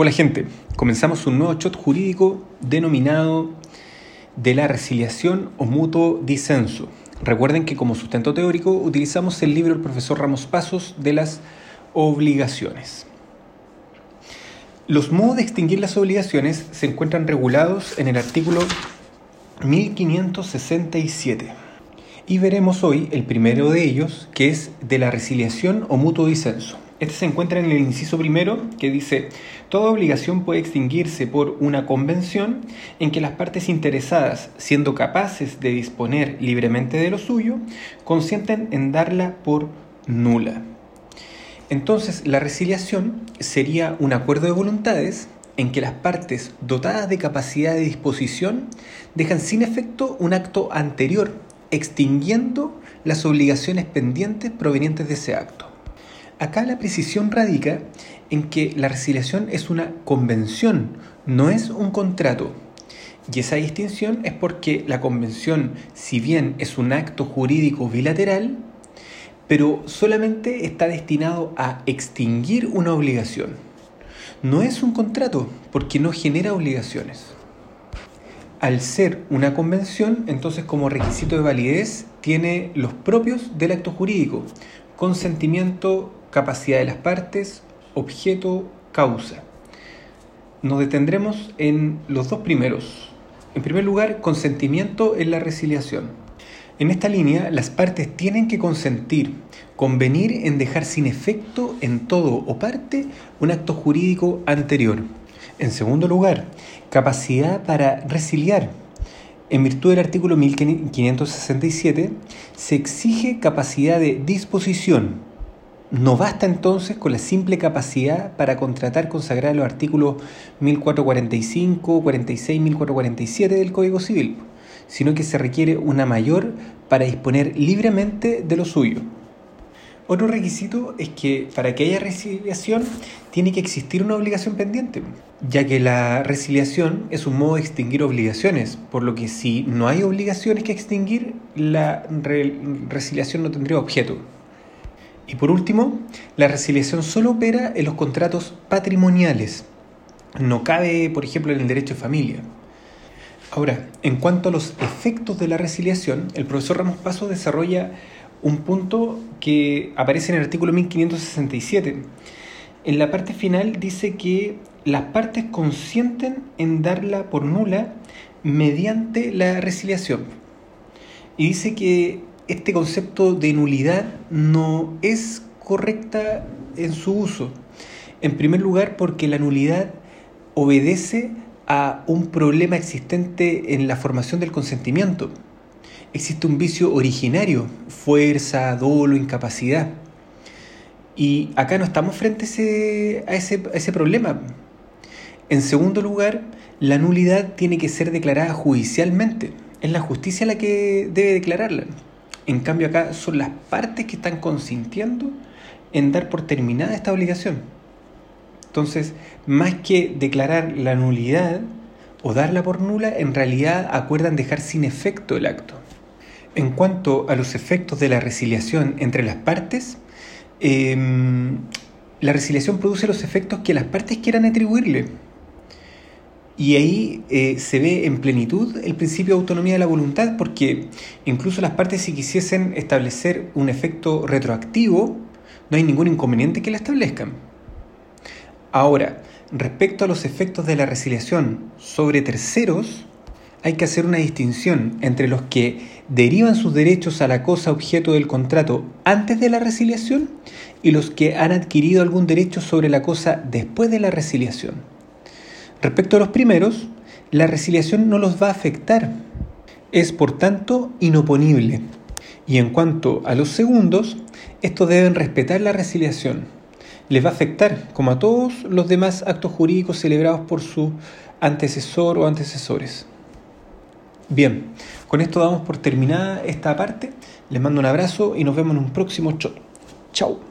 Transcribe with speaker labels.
Speaker 1: Hola gente, comenzamos un nuevo shot jurídico denominado de la resiliación o mutuo disenso. Recuerden que como sustento teórico utilizamos el libro del profesor Ramos Pasos de las obligaciones. Los modos de extinguir las obligaciones se encuentran regulados en el artículo 1567. Y veremos hoy el primero de ellos, que es de la resiliación o mutuo disenso. Este se encuentra en el inciso primero que dice, toda obligación puede extinguirse por una convención en que las partes interesadas, siendo capaces de disponer libremente de lo suyo, consienten en darla por nula. Entonces, la resiliación sería un acuerdo de voluntades en que las partes dotadas de capacidad de disposición dejan sin efecto un acto anterior, extinguiendo las obligaciones pendientes provenientes de ese acto. Acá la precisión radica en que la resiliación es una convención, no es un contrato. Y esa distinción es porque la convención, si bien es un acto jurídico bilateral, pero solamente está destinado a extinguir una obligación. No es un contrato porque no genera obligaciones. Al ser una convención, entonces como requisito de validez tiene los propios del acto jurídico, consentimiento, capacidad de las partes, objeto, causa. Nos detendremos en los dos primeros. En primer lugar, consentimiento en la resiliación. En esta línea, las partes tienen que consentir, convenir en dejar sin efecto en todo o parte un acto jurídico anterior. En segundo lugar, capacidad para resiliar. En virtud del artículo 1567, se exige capacidad de disposición, no basta entonces con la simple capacidad para contratar consagrar los artículos 1445, 46, 1447 del Código Civil, sino que se requiere una mayor para disponer libremente de lo suyo. Otro requisito es que para que haya resiliación tiene que existir una obligación pendiente, ya que la resiliación es un modo de extinguir obligaciones, por lo que si no hay obligaciones que extinguir, la resiliación no tendría objeto. Y por último, la resiliación solo opera en los contratos patrimoniales. No cabe, por ejemplo, en el derecho de familia. Ahora, en cuanto a los efectos de la resiliación, el profesor Ramos Paso desarrolla un punto que aparece en el artículo 1567. En la parte final dice que las partes consienten en darla por nula mediante la resiliación. Y dice que este concepto de nulidad no es correcta en su uso. En primer lugar, porque la nulidad obedece a un problema existente en la formación del consentimiento. Existe un vicio originario, fuerza, dolo, incapacidad. Y acá no estamos frente a ese, a ese problema. En segundo lugar, la nulidad tiene que ser declarada judicialmente. Es la justicia la que debe declararla. En cambio acá son las partes que están consintiendo en dar por terminada esta obligación. Entonces, más que declarar la nulidad o darla por nula, en realidad acuerdan dejar sin efecto el acto. En cuanto a los efectos de la resiliación entre las partes, em, la resiliación produce los efectos que las partes quieran atribuirle. Y ahí eh, se ve en plenitud el principio de autonomía de la voluntad, porque incluso las partes si quisiesen establecer un efecto retroactivo, no hay ningún inconveniente que la establezcan. Ahora, respecto a los efectos de la resiliación sobre terceros, hay que hacer una distinción entre los que derivan sus derechos a la cosa objeto del contrato antes de la resiliación y los que han adquirido algún derecho sobre la cosa después de la resiliación. Respecto a los primeros, la resiliación no los va a afectar. Es, por tanto, inoponible. Y en cuanto a los segundos, estos deben respetar la resiliación. Les va a afectar, como a todos los demás actos jurídicos celebrados por su antecesor o antecesores. Bien, con esto damos por terminada esta parte. Les mando un abrazo y nos vemos en un próximo show. Chao.